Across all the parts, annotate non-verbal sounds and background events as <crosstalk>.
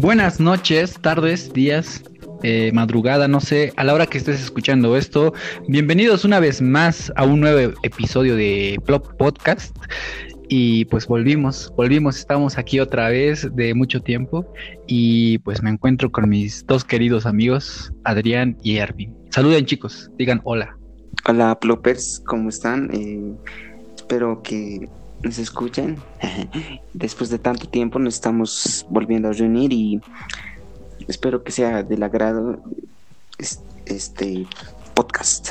Buenas noches, tardes, días, eh, madrugada, no sé, a la hora que estés escuchando esto. Bienvenidos una vez más a un nuevo episodio de Plop Podcast. Y pues volvimos, volvimos, estamos aquí otra vez de mucho tiempo y pues me encuentro con mis dos queridos amigos, Adrián y Ervin. Saluden chicos, digan hola. Hola Plopers, ¿cómo están? Eh, espero que nos escuchen. <laughs> Después de tanto tiempo nos estamos volviendo a reunir y espero que sea del agrado este podcast.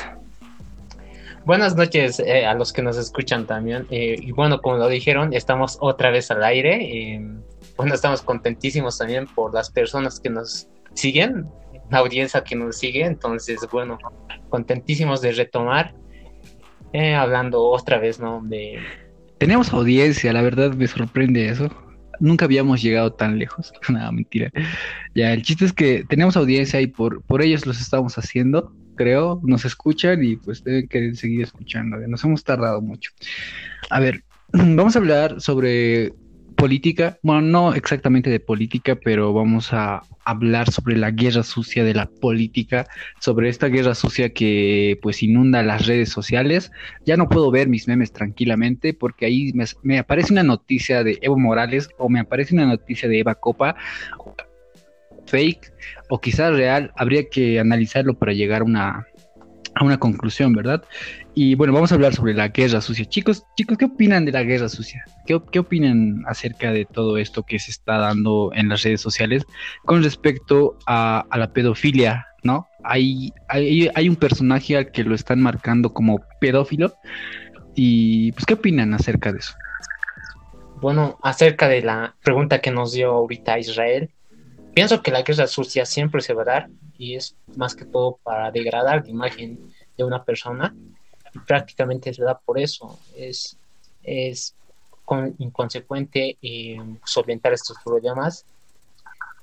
Buenas noches eh, a los que nos escuchan también. Eh, y bueno, como lo dijeron, estamos otra vez al aire. Eh, bueno, estamos contentísimos también por las personas que nos siguen, la audiencia que nos sigue. Entonces, bueno, contentísimos de retomar, hablando otra vez, ¿no? De, tenemos audiencia, la verdad me sorprende eso. Nunca habíamos llegado tan lejos. <laughs> Nada, mentira. Ya, el chiste es que tenemos audiencia y por, por ellos los estamos haciendo, creo. Nos escuchan y pues deben querer seguir escuchando. Nos hemos tardado mucho. A ver, <clears throat> vamos a hablar sobre política, bueno, no exactamente de política, pero vamos a hablar sobre la guerra sucia de la política, sobre esta guerra sucia que pues inunda las redes sociales. Ya no puedo ver mis memes tranquilamente porque ahí me, aparece una noticia de Evo Morales o me aparece una noticia de Eva Copa fake o quizás real, habría que analizarlo para llegar a una, a una conclusión, ¿verdad? Y bueno, vamos a hablar sobre la guerra sucia. Chicos, chicos, ¿qué opinan de la guerra sucia? ¿Qué, qué opinan acerca de todo esto que se está dando en las redes sociales con respecto a, la pedofilia, ¿no? Hay, hay, hay, un personaje al que lo están marcando como pedófilo. Y pues, ¿qué opinan acerca de eso? Bueno, acerca de la pregunta que nos dio ahorita Israel, pienso que la guerra sucia siempre se va a dar y es más que todo para degradar la imagen de una persona prácticamente se da por eso. Es, es inconsecuente eh, solventar estos problemas.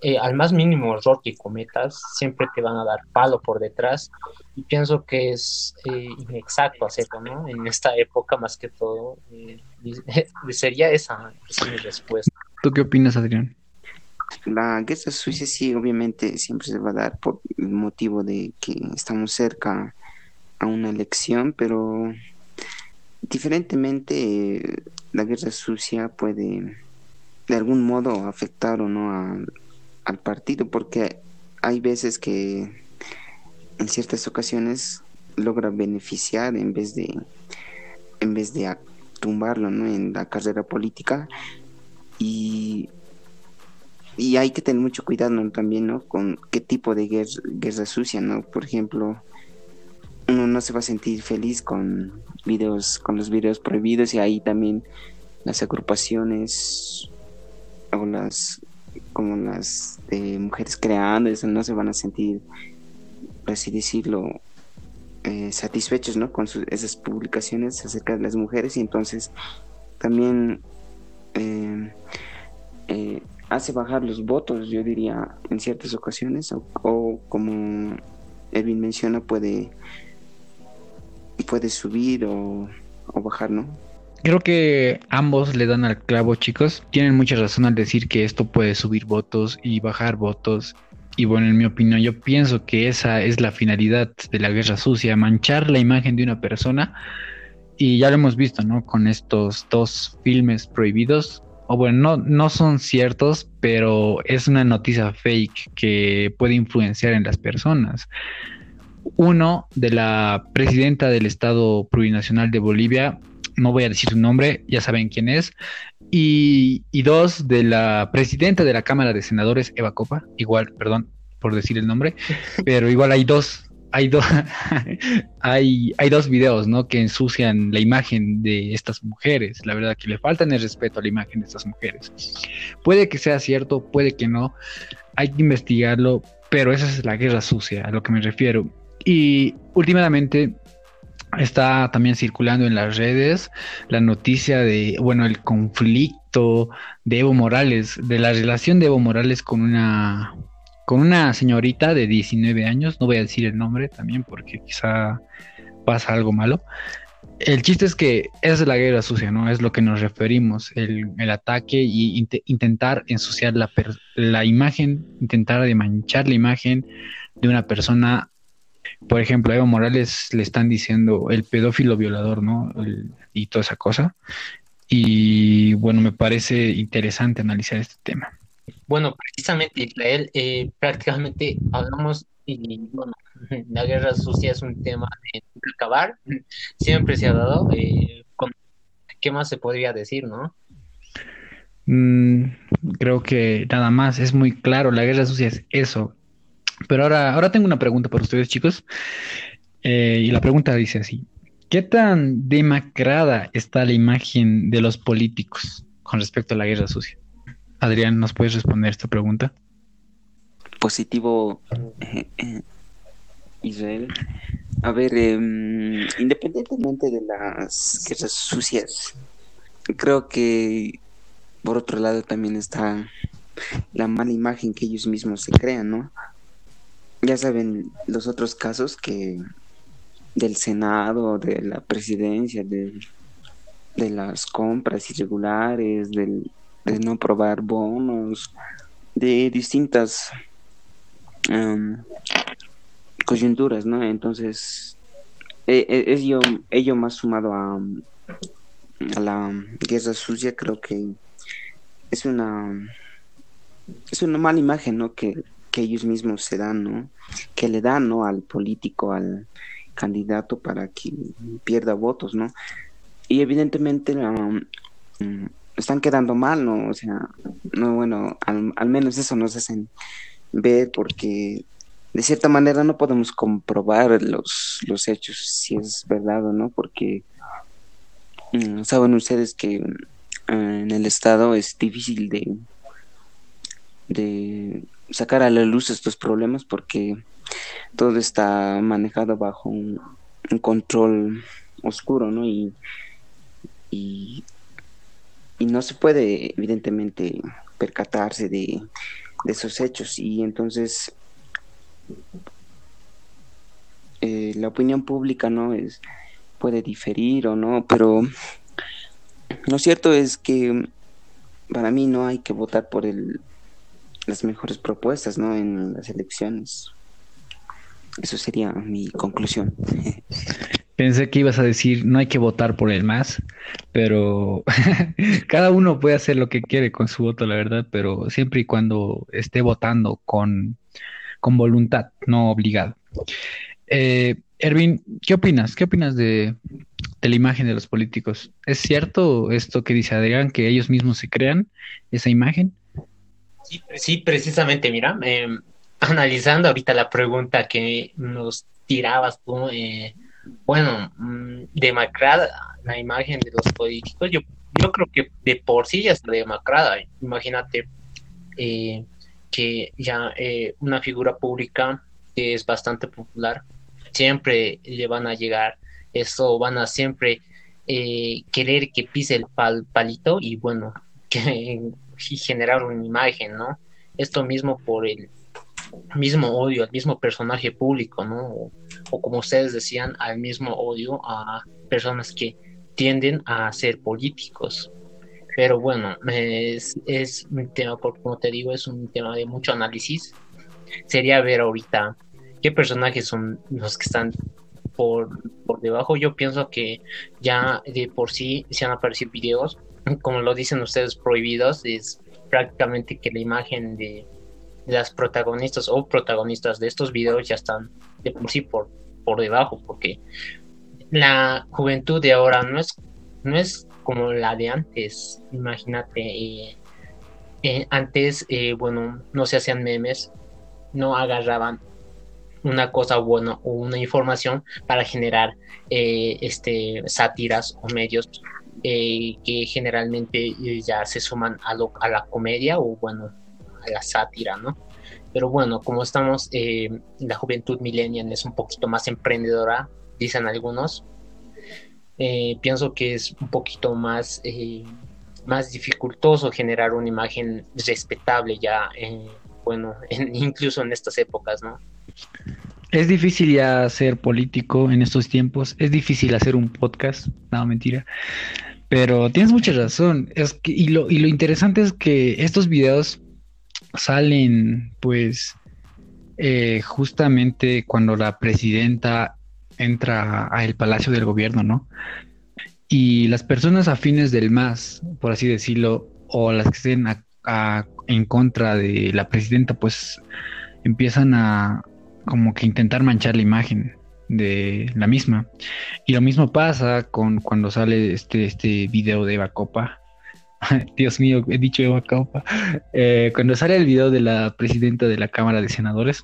Eh, al más mínimo error que cometas, siempre te van a dar palo por detrás y pienso que es eh, inexacto hacerlo, ¿no? En esta época más que todo, eh, <laughs> sería esa, esa mi respuesta. ¿Tú qué opinas, Adrián? La guerra suiza sí, obviamente siempre se va a dar por el motivo de que estamos cerca a una elección, pero diferentemente la guerra sucia puede de algún modo afectar o no al partido, porque hay veces que en ciertas ocasiones logra beneficiar en vez de en vez de tumbarlo ¿no? en la carrera política y y hay que tener mucho cuidado también, ¿no? Con qué tipo de guerra, sucia, ¿no? Por ejemplo, uno no se va a sentir feliz con videos, con los videos prohibidos y ahí también las agrupaciones o las como las de mujeres creando eso no se van a sentir por así decirlo eh, satisfechos no con esas publicaciones acerca de las mujeres y entonces también eh, eh, hace bajar los votos, yo diría, en ciertas ocasiones, o, como Edwin menciona, puede, puede subir o, o bajar, ¿no? Creo que ambos le dan al clavo, chicos. Tienen mucha razón al decir que esto puede subir votos y bajar votos. Y bueno, en mi opinión, yo pienso que esa es la finalidad de la guerra sucia, manchar la imagen de una persona. Y ya lo hemos visto, ¿no? Con estos dos filmes prohibidos, o bueno, no, no son ciertos, pero es una noticia fake que puede influenciar en las personas. Uno de la presidenta del Estado Plurinacional de Bolivia, no voy a decir su nombre, ya saben quién es, y, y dos de la presidenta de la Cámara de Senadores, Eva Copa, igual, perdón por decir el nombre, <laughs> pero igual hay dos hay, <laughs> hay, hay dos videos, ¿no? Que ensucian la imagen de estas mujeres. La verdad que le faltan el respeto a la imagen de estas mujeres. Puede que sea cierto, puede que no. Hay que investigarlo, pero esa es la guerra sucia, a lo que me refiero. Y últimamente está también circulando en las redes la noticia de, bueno, el conflicto de Evo Morales, de la relación de Evo Morales con una con una señorita de 19 años, no voy a decir el nombre también porque quizá pasa algo malo. el chiste es que es la guerra sucia, ¿no? Es lo que nos referimos, el, ataque y intentar ensuciar la, la imagen, intentar manchar la imagen de una persona. Por ejemplo, a Evo Morales le están diciendo el pedófilo violador, ¿no? y toda esa cosa. Y bueno, me parece interesante analizar este tema. Bueno, precisamente Israel, eh, prácticamente hablamos y bueno, <laughs> la guerra sucia es un tema de acabar, siempre se ha dado. Eh, ¿Qué más se podría decir, no? Mm, creo que nada más, es muy claro, la guerra sucia es eso. Pero ahora, ahora tengo una pregunta para ustedes, chicos. Eh, y la pregunta dice así: ¿Qué tan demacrada está la imagen de los políticos con respecto a la guerra sucia? Adrián, ¿nos puedes responder esta pregunta? Positivo, eh, eh, Israel. A ver, em, independientemente de las guerras sucias, creo que por otro lado también está la mala imagen que ellos mismos se crean, ¿no? Ya saben los otros casos que del Senado, de la presidencia, de, de las compras irregulares, del, de no probar bonos, de distintas em, coyunturas, ¿no? Entonces, e, e, es ello, ello más sumado a, a la guerra sucia, creo que es una es una mala imagen, ¿no? Que, que ellos mismos se dan, ¿no? Que le dan, ¿no? Al político, al, candidato para que pierda votos, ¿no? Y evidentemente mm, están quedando mal, ¿no? O sea, no, bueno, al, menos eso nos hacen ver porque de cierta manera no podemos comprobar los, los hechos, si es verdad o no, porque mm, saben ustedes que mm, en el Estado es difícil de, de sacar a la luz estos problemas porque todo está manejado bajo un, control oscuro, ¿no? Y, y, no se puede, evidentemente, percatarse de, esos hechos. Y entonces, eh, la opinión pública, ¿no? Es, puede diferir o no, pero lo cierto es que para mí no hay que votar por el, las mejores propuestas, ¿no? En las elecciones. Eso sería mi conclusión. <laughs> Pensé que ibas a decir no hay que votar por el más, pero <laughs> cada uno puede hacer lo que quiere con su voto, la verdad, pero siempre y cuando esté votando con, con voluntad, no obligado. Eh, Erwin, ¿qué opinas? ¿Qué opinas de, de, la imagen de los políticos? ¿Es cierto esto que dice Adrián, que ellos mismos se crean esa imagen? Sí, precisamente, mira, eh, <laughs> analizando ahorita la pregunta que nos tirabas tú, eh, bueno, mm, demacrada la imagen de los políticos, yo, yo creo que de por sí ya está demacrada. Imagínate eh, que ya eh, una figura pública que es bastante popular, siempre le van a llegar eso, van a siempre querer que pise el palito y bueno, <laughs> que, y generar una imagen, ¿no? Esto mismo por el mismo odio al mismo personaje público, ¿no? O, como ustedes decían, al mismo odio a personas que tienden a ser políticos. Pero bueno, es, es un tema, como te digo, es un tema de mucho análisis. Sería ver ahorita qué personajes son los que están por, por debajo. Yo pienso que ya de por sí se han aparecido videos, <clears throat> como lo dicen ustedes, prohibidos. Es prácticamente que la imagen de las protagonistas o protagonistas de estos videos ya están de por sí por, por debajo, porque la juventud de ahora no es, no es como la de antes. Imagínate, eh, eh, antes, eh, bueno, no se hacían memes, no agarraban una cosa buena o una información para generar este sátiras o medios que generalmente ya se suman a, lo, a la comedia o bueno la sátira, ¿no? Pero bueno, como estamos, eh, la juventud millennial es un poquito más emprendedora, dicen algunos. Eh, pienso que es un poquito más, eh, más dificultoso generar una imagen respetable ya, bueno, <laughs> incluso en estas épocas, ¿no? Es difícil ya ser político en estos tiempos, es difícil hacer un podcast, no, mentira. Pero tienes mucha razón. Y lo interesante es que estos videos salen, pues, eh, justamente cuando la presidenta entra al palacio del gobierno, ¿no? Y las personas afines del MAS, por así decirlo, o las que estén en contra de la presidenta, pues empiezan a como que intentar manchar la imagen de la misma. Y lo mismo pasa con cuando sale este, este video de Eva Copa. <laughs> Dios mío, he dicho Eva Copa. Eh, cuando sale el video de la presidenta de la Cámara de Senadores,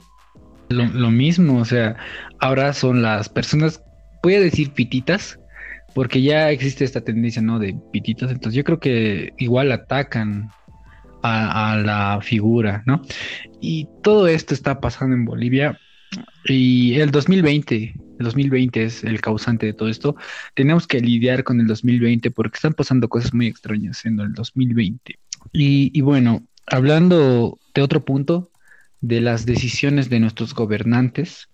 lo, mismo, o sea, ahora son las personas, voy a decir pititas, porque ya existe esta tendencia, ¿no? De pititas, entonces yo creo que igual atacan a, a la figura, ¿no? Y todo esto está pasando en Bolivia y el 2020, el 2020 es el causante de todo esto. Tenemos que lidiar con el 2020 porque están pasando cosas muy extrañas en el 2020. Y, bueno, hablando de otro punto, de las decisiones de nuestros gobernantes,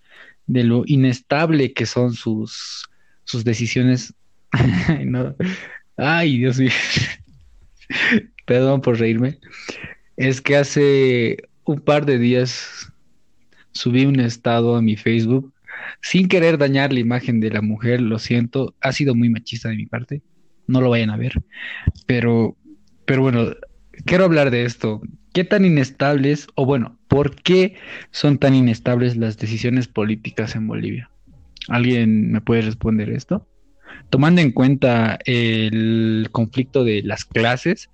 de lo inestable que son sus, sus decisiones. <laughs> Ay, Dios mío. <laughs> Perdón por reírme. Es que hace un par de días subí un estado a mi Facebook sin querer dañar la imagen de la mujer, lo siento, ha sido muy machista de mi parte, no lo vayan a ver, pero, pero bueno, quiero hablar de esto. ¿Qué tan inestables, o bueno, por qué son tan inestables las decisiones políticas en Bolivia? ¿Alguien me puede responder esto? Tomando en cuenta el conflicto de las clases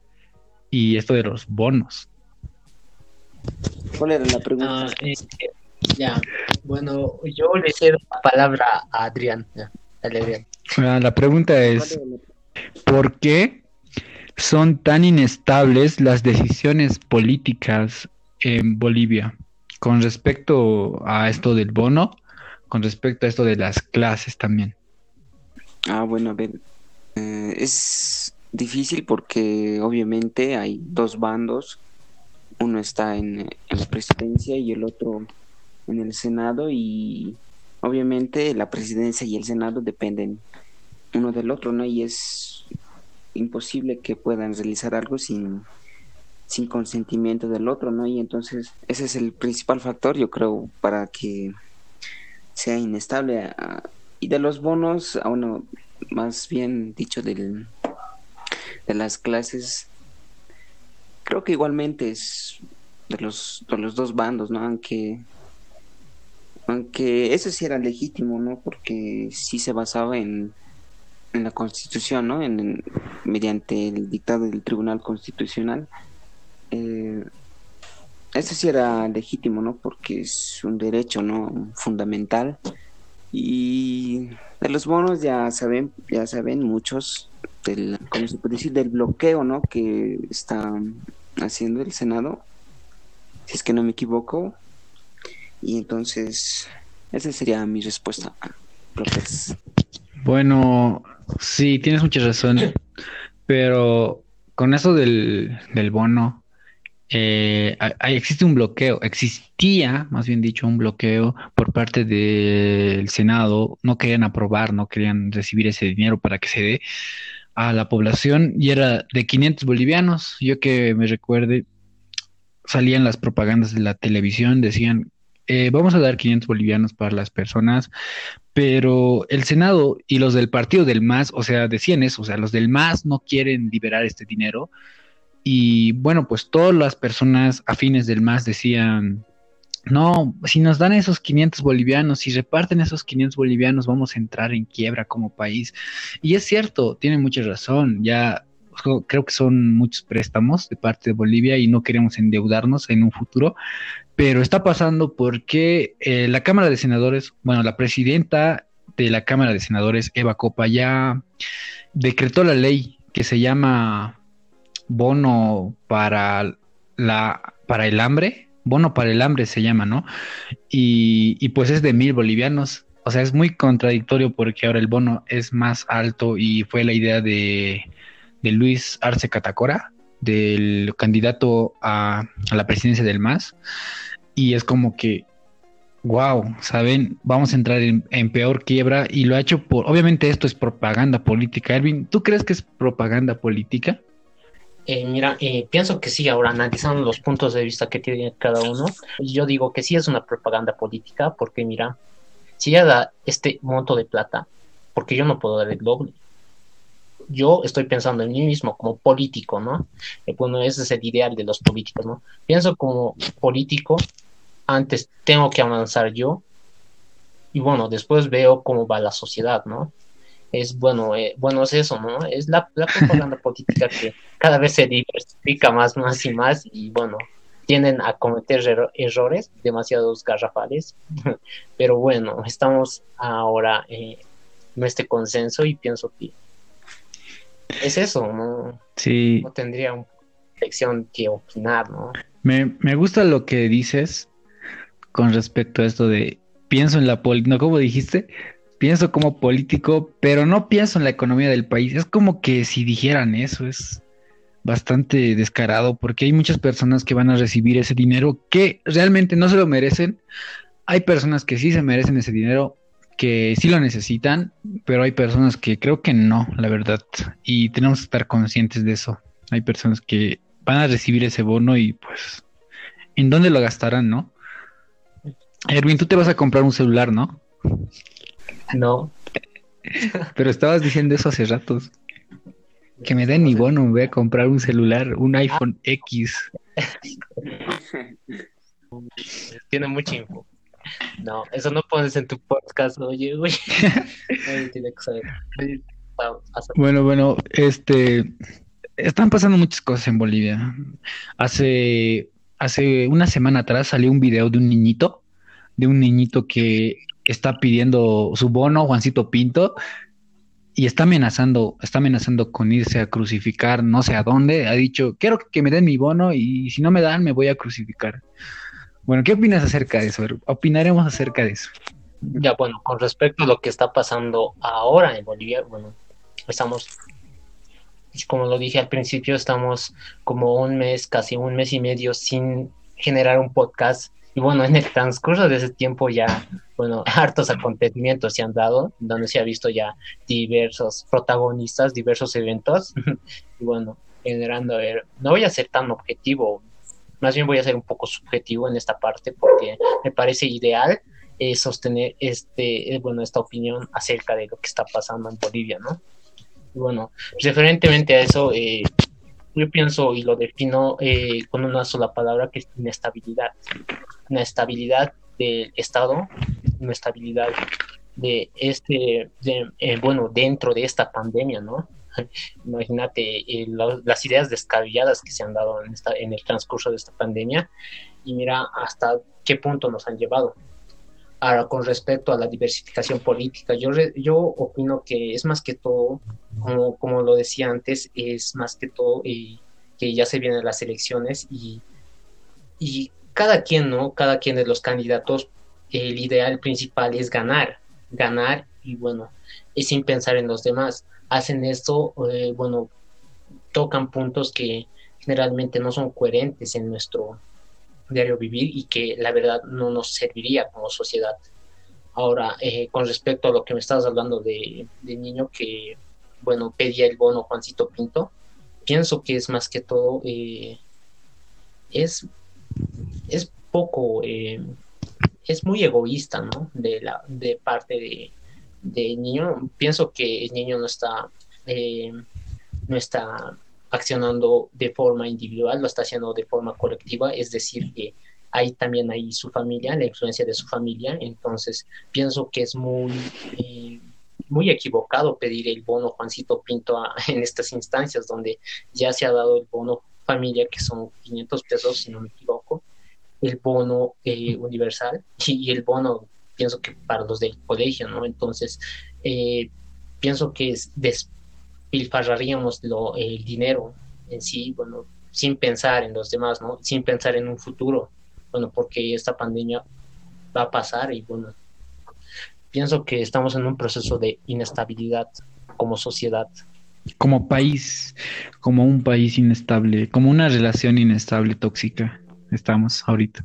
y esto de los bonos. ¿Cuál era la pregunta? Ah, eh, ya, bueno, yo le cedo la palabra a Adrián. dale, Adrián. Ah, la pregunta es, ¿por qué son tan inestables las decisiones políticas en Bolivia con respecto a esto del bono, con respecto a esto de las clases también? Ah, bueno, a ver, eh, es difícil porque obviamente hay dos bandos, uno está en, en la presidencia y el otro en el Senado y obviamente la presidencia y el Senado dependen uno del otro, ¿no? Y es imposible que puedan realizar algo sin, sin consentimiento del otro, ¿no? Y entonces ese es el principal factor, yo creo, para que sea inestable. Ah, y de los bonos, a uno, más bien dicho, del, de las clases, creo que igualmente es de los, de los dos bandos, ¿no? Aunque aunque eso sí era legítimo, ¿no? Porque sí se basaba en, en la Constitución, ¿no? En, mediante el dictado del Tribunal Constitucional. Eh, eso sí era legítimo, ¿no? Porque es un derecho, ¿no? Fundamental. Y de los bonos ya saben, ya saben muchos del, ¿cómo se puede decir? Del bloqueo, ¿no? Que está haciendo el Senado. Si es que no me equivoco, y entonces, esa sería mi respuesta, López. Bueno, sí, tienes mucha razón, pero con eso del, del bono, eh, existe un bloqueo, existía, más bien dicho, un bloqueo por parte del Senado, no querían aprobar, no querían recibir ese dinero para que se dé a la población y era de 500 bolivianos. Yo que me recuerde, salían las propagandas de la televisión, decían eh, vamos a dar 500 bolivianos para las personas, pero el Senado y los del partido del MAS, o sea, decían eso, o sea, los del MAS no quieren liberar este dinero. Y bueno, pues todas las personas afines del MAS decían, no, si nos dan esos 500 bolivianos, si reparten esos 500 bolivianos, vamos a entrar en quiebra como país. Y es cierto, tiene mucha razón, ya creo que son muchos préstamos de parte de Bolivia y no queremos endeudarnos en un futuro, pero está pasando porque eh, la Cámara de Senadores, bueno, la presidenta de la Cámara de Senadores, Eva Copa, ya decretó la ley que se llama bono para la para el hambre, bono para el hambre se llama, ¿no? Y, y pues es de mil bolivianos. O sea, es muy contradictorio porque ahora el bono es más alto y fue la idea de, de Luis Arce Catacora, del candidato a, la presidencia del MAS y es como que wow, saben, vamos a entrar en, peor quiebra y lo ha hecho por, obviamente esto es propaganda política. Erwin, ¿tú crees que es propaganda política? Eh, mira, eh, pienso que sí, ahora analizando los puntos de vista que tiene cada uno, yo digo que sí es una propaganda política, porque mira, si ella da este monto de plata, porque yo no puedo dar el doble. Yo estoy pensando en mí mismo como político, ¿no? Eh, bueno, ese es el ideal de los políticos, ¿no? Pienso como político, antes tengo que avanzar yo, y bueno, después veo cómo va la sociedad, ¿no? Es bueno, eh, bueno, es eso, ¿no? Es la, la propaganda <laughs> política que cada vez se diversifica más, más y más, y bueno, tienden a cometer errores demasiados garrafales, <laughs> pero bueno, estamos ahora en este consenso y pienso que es eso, ¿no? Sí. No tendría una lección que opinar, ¿no? Me, me gusta lo que dices con respecto a esto de pienso en la política, ¿no? ¿Cómo dijiste? Pienso como político, pero no pienso en la economía del país. Es como que si dijeran eso, es bastante descarado porque hay muchas personas que van a recibir ese dinero que realmente no se lo merecen. Hay personas que sí se merecen ese dinero, que sí lo necesitan, pero hay personas que creo que no, la verdad. Y tenemos que estar conscientes de eso. Hay personas que van a recibir ese bono y pues, ¿en dónde lo gastarán, no? Erwin, tú te vas a comprar un celular, ¿no? No. Pero estabas diciendo eso hace ratos. Que me den mi bono, me voy a comprar un celular, un iPhone X. <laughs> Tiene mucha info. No, eso no pones en tu podcast, oye, güey. <laughs> tiene que saber. Bueno, bueno, este. Están pasando muchas cosas en Bolivia. Hace, hace una semana atrás salió un video de un niñito, de un niñito que está pidiendo su bono, Juancito Pinto, y está amenazando, está amenazando con irse a crucificar no sé a dónde. Ha dicho, quiero que me den mi bono y si no me dan me voy a crucificar. Bueno, ¿qué opinas acerca de eso? Opinaremos acerca de eso. Ya, bueno, con respecto a lo que está pasando ahora en Bolivia, bueno, estamos, como lo dije al principio, estamos como un mes, casi un mes y medio sin generar un podcast y bueno, en el transcurso de ese tiempo ya, bueno, <laughs> hartos acontecimientos se han dado, donde se ha visto ya diversos protagonistas, diversos eventos. <laughs> y bueno, generando, a ver, no voy a ser tan objetivo, más bien voy a ser un poco subjetivo en esta parte porque me parece ideal eh, sostener este, eh, bueno, esta opinión acerca de lo que está pasando en Bolivia, ¿no? Bueno, referentemente a eso, eh, yo pienso y lo defino eh, con una sola palabra que es inestabilidad. Inestabilidad del Estado, inestabilidad de este, bueno, dentro de esta pandemia, ¿no? <laughs> Imagínate eh, las ideas descabelladas que se han dado en, esta, en el transcurso de esta pandemia y mira hasta qué punto nos han llevado. Ahora, con respecto a la diversificación política, yo, yo opino que es más que todo, como, como lo decía antes, es más que todo eh, que ya se vienen las elecciones y, y cada quien, ¿no? Cada quien de los candidatos, el ideal principal es ganar, ganar y bueno, y sin pensar en los demás. Hacen esto, eh, bueno, tocan puntos que generalmente no son coherentes en nuestro diario vivir y que la verdad no nos serviría como sociedad. Ahora, eh, con respecto a lo que me estabas hablando de, niño que, bueno, pedía el bono Juancito Pinto, pienso que es más que todo, eh, es, es poco, eh, es muy egoísta, ¿no? De, la, de parte de, de niño. Pienso que el niño no está, no está accionando de forma individual, lo está haciendo de forma colectiva, es decir, que hay también ahí su familia, la influencia de su familia, entonces pienso que es muy, eh, muy equivocado pedir el bono Juancito Pinto <laughs> en estas instancias donde ya se ha dado el bono familia, que son 500 pesos, si no me equivoco, el bono eh, universal y, el bono, pienso que para los del colegio, ¿no? Entonces, eh, pienso que es pilfarraríamos lo, el dinero en sí, bueno, sin pensar en los demás, ¿no? Sin pensar en un futuro, bueno, porque esta pandemia va a pasar y bueno, pienso que estamos en un proceso de inestabilidad como sociedad. Como país, como un país inestable, como una relación inestable, tóxica, estamos ahorita.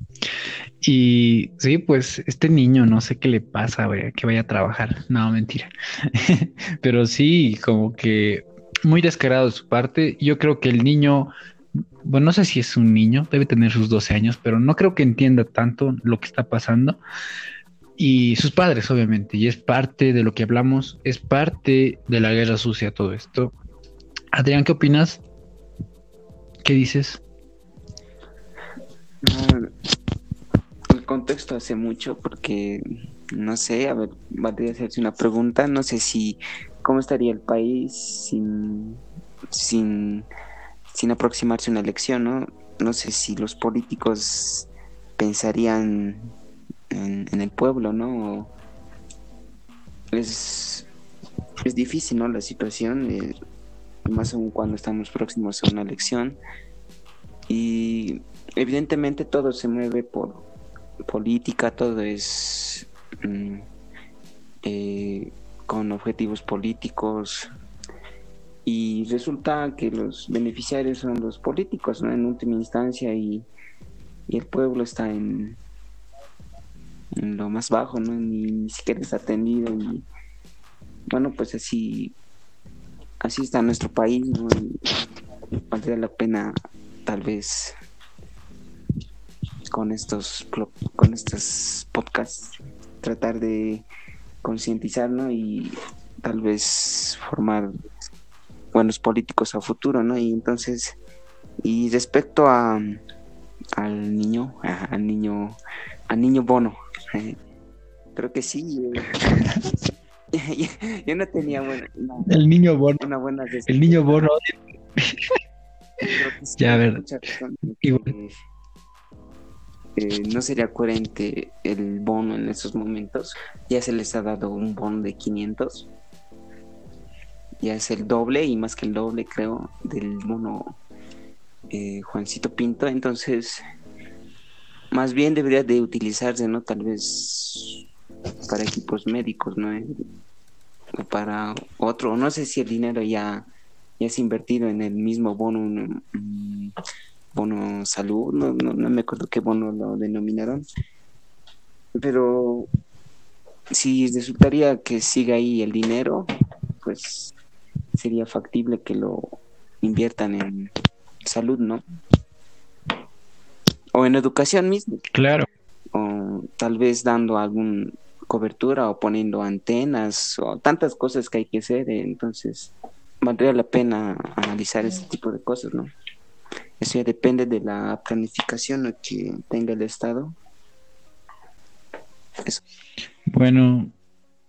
Y sí, pues este niño no sé qué le pasa, que vaya a trabajar. No, mentira. <laughs> Pero sí, como que muy descarado de su parte. Yo creo que el niño, bueno, no sé si es un niño, debe tener sus 12 años, pero no creo que entienda tanto lo que está pasando. Y sus padres, obviamente, y es parte de lo que hablamos, es parte de la guerra sucia todo esto. Adrián, ¿qué opinas? ¿Qué dices? El contexto hace mucho porque, no sé, a ver, valdría hacerse una pregunta, no sé si, ¿cómo estaría el país sin, sin, sin aproximarse a una elección, no? No sé si los políticos pensarían en, el pueblo, ¿no? Es, es difícil, ¿no? La situación, eh, más aún cuando estamos próximos a una elección. Y evidentemente todo se mueve por política, todo es mm, eh, con objetivos políticos. Y resulta que los beneficiarios son los políticos, ¿no? En última instancia, y, y el pueblo está en, lo más bajo, ¿no? Ni, siquiera está atendido y bueno, pues así así está nuestro país, ¿no? valdría la pena tal vez con estos con estos podcasts tratar de concientizar, ¿no? Y tal vez formar buenos políticos a futuro, ¿no? Y entonces y respecto a al niño, <laughs> al niño al niño Bono, Creo que sí. <laughs> yo no tenía buena, el niño bono. Una buena el niño bono. ya, a ver. Eh, no sería coherente el bono en esos momentos. Ya se les ha dado un bono de 500. Ya es el doble y más que el doble, creo, del bono eh, Juancito Pinto. Entonces, más bien debería de utilizarse, ¿no? Tal vez para equipos médicos, ¿no? O para otro, no sé si el dinero ya, ya es invertido en el mismo bono, mm, bono salud, no, no, no me acuerdo qué bono lo denominaron, pero si resultaría que siga ahí el dinero, pues sería factible que lo inviertan en salud, ¿no? o en educación misma. Claro. O tal vez dando alguna cobertura o poniendo antenas o tantas cosas que hay que hacer. Entonces, valdría la pena analizar ese tipo de cosas, ¿no? Eso ya depende de la planificación que tenga el Estado. Eso. Bueno,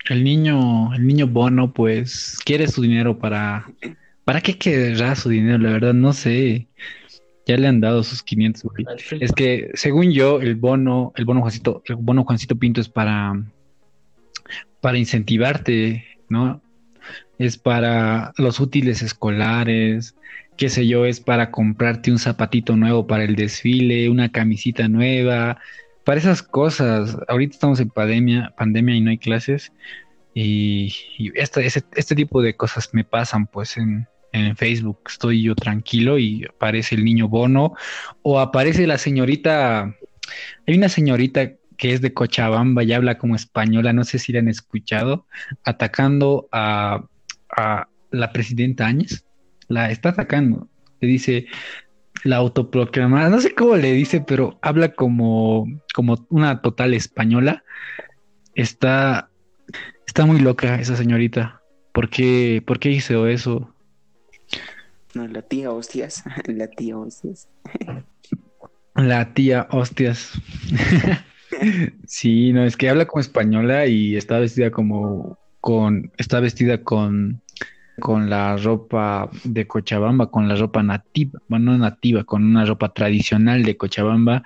el niño, el niño bono, pues quiere su dinero para. ¿Para qué querrá su dinero? La verdad, no sé. Ya le han dado sus 500, Es que, según yo, el bono, el bono Juancito, el bono Juancito Pinto es para, para incentivarte, ¿no? Es para los útiles escolares, qué sé yo, es para comprarte un zapatito nuevo para el desfile, una camisita nueva, para esas cosas. Ahorita estamos en pandemia, pandemia y no hay clases. Y, este, este tipo de cosas me pasan pues en, en Facebook estoy yo tranquilo y aparece el niño Bono o aparece la señorita, hay una señorita que es de Cochabamba y habla como española, no sé si la han escuchado, atacando a, la presidenta Áñez, la está atacando, le dice la autoproclamada, no sé cómo le dice, pero habla como, como una total española, está, está muy loca esa señorita. ¿Por qué, ¿Por qué hizo eso? No, la tía hostias. <laughs> La tía hostias. La tía hostias. <laughs> sí, no, es que habla como española y está vestida como con, está vestida con, con la ropa de Cochabamba, con la ropa nativa, bueno, no nativa, con una ropa tradicional de Cochabamba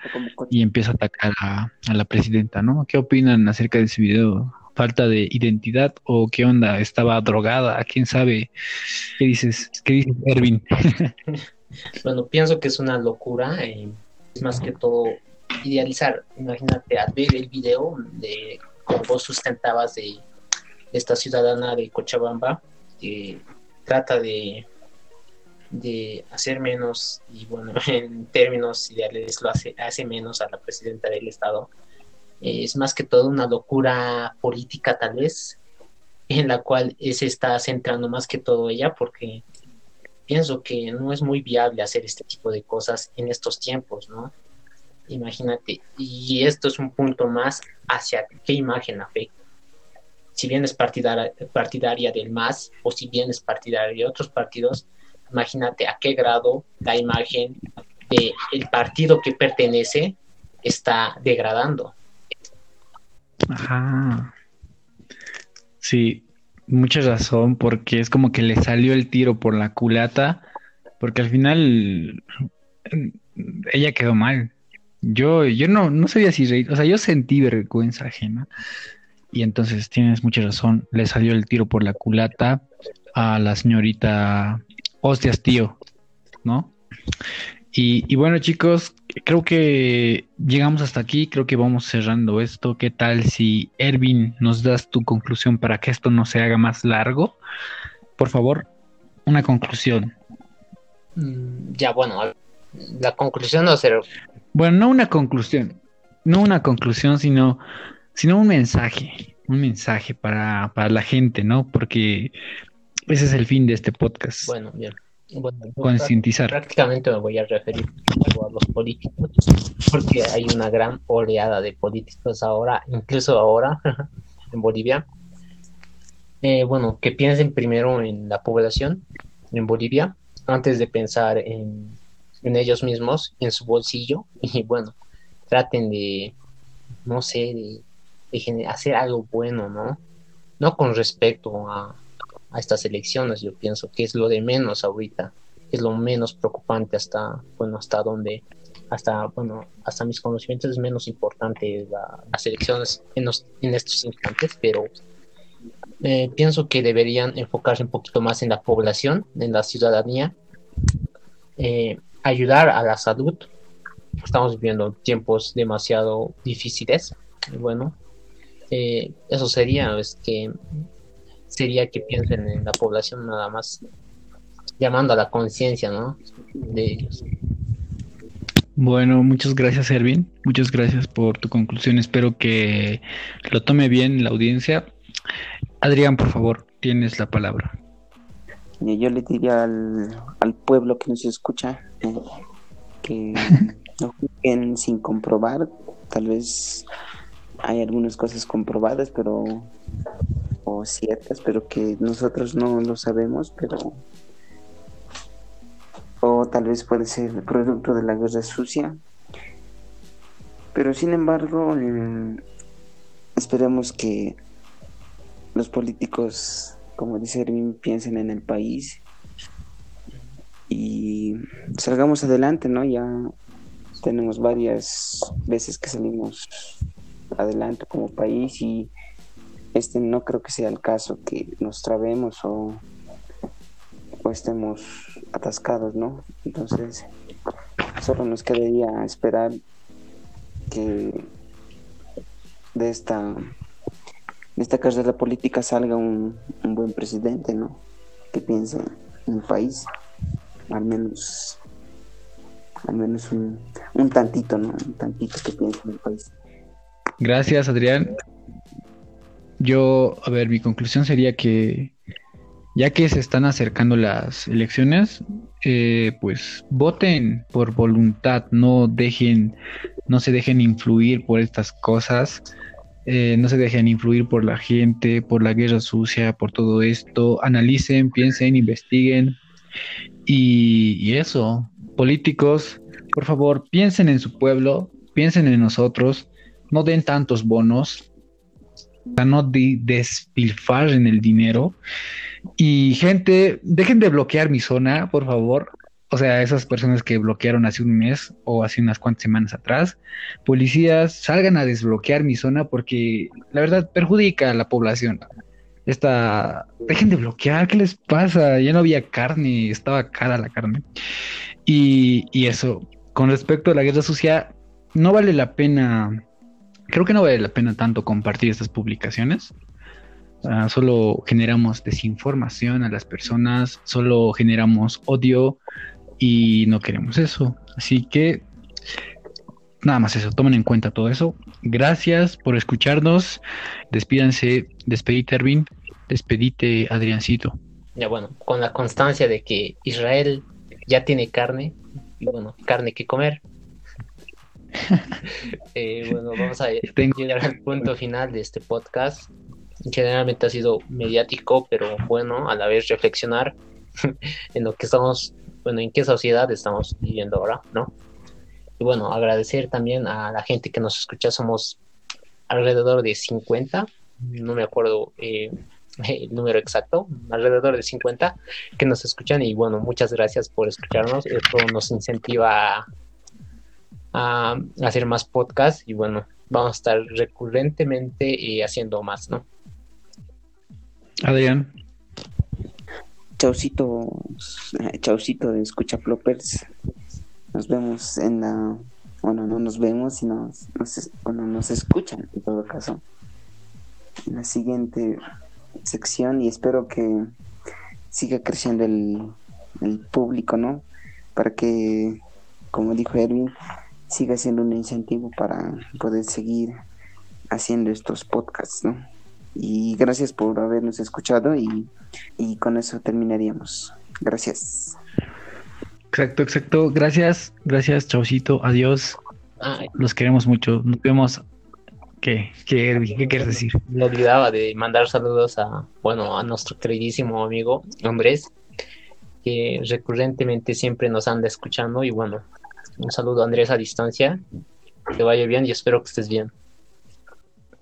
y empieza a atacar a, a la presidenta, ¿no? ¿Qué opinan acerca de ese video? falta de identidad o qué onda, estaba drogada, quién sabe. ¿Qué dices? ¿Qué dices, Ervin? <laughs> bueno, pienso que es una locura, eh, es más que todo idealizar. Imagínate al ver el video de cómo vos sustentabas de esta ciudadana de Cochabamba, que trata de de hacer menos, y bueno, <laughs> en términos ideales lo hace, hace menos a la presidenta del Estado. es más que todo una locura política tal vez, en la cual se está centrando más que todo ella, porque pienso que no es muy viable hacer este tipo de cosas en estos tiempos, ¿no? Imagínate, y esto es un punto más hacia qué imagen afecta. Si bien es partidaria, partidaria del MAS o si bien es partidaria de otros partidos, imagínate a qué grado la imagen del partido que pertenece está degradando. Ajá. Sí, mucha razón, porque es como que le salió el tiro por la culata, porque al final ella quedó mal. Yo, yo no, no sabía si reír, o sea, yo sentí vergüenza ajena. Y entonces tienes mucha razón, le salió el tiro por la culata a la señorita Hostias Tío, ¿no? Y, y, bueno, chicos, creo que llegamos hasta aquí, creo que vamos cerrando esto. ¿Qué tal si Ervin nos das tu conclusión para que esto no se haga más largo? Por favor, una conclusión. Mm, ya, bueno, la conclusión no será... Bueno, no una conclusión, no una conclusión, sino, sino un mensaje, un mensaje para, para la gente, ¿no? Porque ese es el fin de este podcast. Bueno, bien. Bueno, concientizar. Prácticamente me voy a referir a los políticos, porque hay una gran oleada de políticos ahora, incluso ahora <laughs> en Bolivia. Eh, bueno, que piensen primero en la población en Bolivia antes de pensar en, en ellos mismos, en su bolsillo, <laughs> y bueno, traten de, no sé, de, de hacer algo bueno, ¿no? No con respecto a, estas elecciones, yo pienso que es lo de menos ahorita, es lo menos preocupante hasta, bueno, hasta donde, hasta, bueno, hasta mis conocimientos es menos importante las elecciones en, en estos instantes, pero eh, pienso que deberían enfocarse un poquito más en la población, en la ciudadanía, eh, ayudar a la salud. Estamos viviendo tiempos demasiado difíciles. Bueno, eh, eso sería, es que sería que piensen en la población nada más, llamando a la conciencia, ¿no? De ellos. Bueno, muchas gracias, Ervin. Muchas gracias por tu conclusión. Espero que lo tome bien la audiencia. Adrián, por favor, tienes la palabra. Yo le diría al, al pueblo que nos escucha eh, que <laughs> no juzguen sin comprobar. Tal vez hay algunas cosas comprobadas, pero o ciertas, pero que nosotros no lo sabemos, pero o tal vez puede ser producto de la guerra sucia. Pero sin embargo, eh, esperemos que los políticos, como dice Erwin, piensen en el país y salgamos adelante, ¿no? Ya tenemos varias veces que salimos adelante como país y este no creo que sea el caso que nos trabemos o, estemos atascados, ¿no? Entonces, solo nos quedaría esperar que de esta de esta carrera política salga un, un buen presidente, ¿no? Que piense en el país, al menos al menos un, un tantito, ¿no? Un tantito que piense en el país. Gracias, Adrián. Yo, a ver, mi conclusión sería que ya que se están acercando las elecciones, eh, pues voten por voluntad, no dejen, no se dejen influir por estas cosas, eh, no se dejen influir por la gente, por la guerra sucia, por todo esto, analicen, piensen, investiguen y, y eso, políticos, por favor, piensen en su pueblo, piensen en nosotros, no den tantos bonos, no de en el dinero. Y gente, dejen de bloquear mi zona, por favor. O sea, esas personas que bloquearon hace un mes o hace unas cuantas semanas atrás, policías, salgan a desbloquear mi zona porque la verdad perjudica a la población. Esta, dejen de bloquear, ¿qué les pasa? Ya no había carne, estaba cara la carne. Y, y eso, con respecto a la guerra sucia, no vale la pena creo que no vale la pena tanto compartir estas publicaciones. ah, solo generamos desinformación a las personas, solo generamos odio y no queremos eso. Así que nada más eso, tomen en cuenta todo eso. Gracias por escucharnos. Despídanse, despedite Erwin, despedite Adriancito. Ya bueno, con la constancia de que Israel ya tiene carne, y bueno, carne que comer. <laughs> Eh, bueno, vamos a <laughs> llegar al punto final de este podcast. Generalmente ha sido mediático, pero bueno, a la vez reflexionar <laughs> en lo que estamos, bueno, en qué sociedad estamos viviendo ahora, ¿no? Y bueno, agradecer también a la gente que nos escucha, somos alrededor de 50, no me acuerdo eh, el número exacto, alrededor de 50 que nos escuchan y bueno, muchas gracias por escucharnos, esto nos incentiva a, hacer más podcasts y bueno, vamos a estar recurrentemente y haciendo más, ¿no? Adrián. Chaucito, chaucito de Escucha Ploppers. Nos vemos en la. Bueno, no nos vemos, sino nos, bueno, nos escuchan en todo caso. En la siguiente sección y espero que siga creciendo el, el público, ¿no? Para que, como dijo Erwin, siga siendo un incentivo para poder seguir haciendo estos podcasts, ¿no? Y gracias por habernos escuchado y, y con eso terminaríamos. Gracias. Exacto, exacto. Gracias, gracias, Chaucito. Adiós. Los queremos mucho. Nos vemos. ¿Qué, qué, qué quieres decir? Me olvidaba de mandar saludos a, bueno, a nuestro queridísimo amigo Andrés, que recurrentemente siempre nos anda escuchando. Y bueno, un saludo Andrés a distancia. Que vaya bien y espero que estés bien.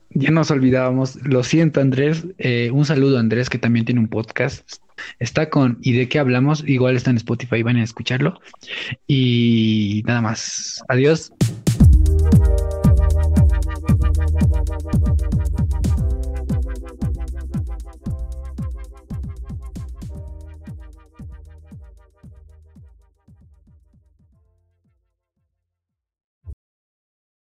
Ya nos olvidábamos. Lo siento, Andrés. Eh, un saludo Andrés, que también tiene un podcast. Está con ¿Y de qué hablamos? Igual está en Spotify, van a escucharlo. Y nada más. Adiós.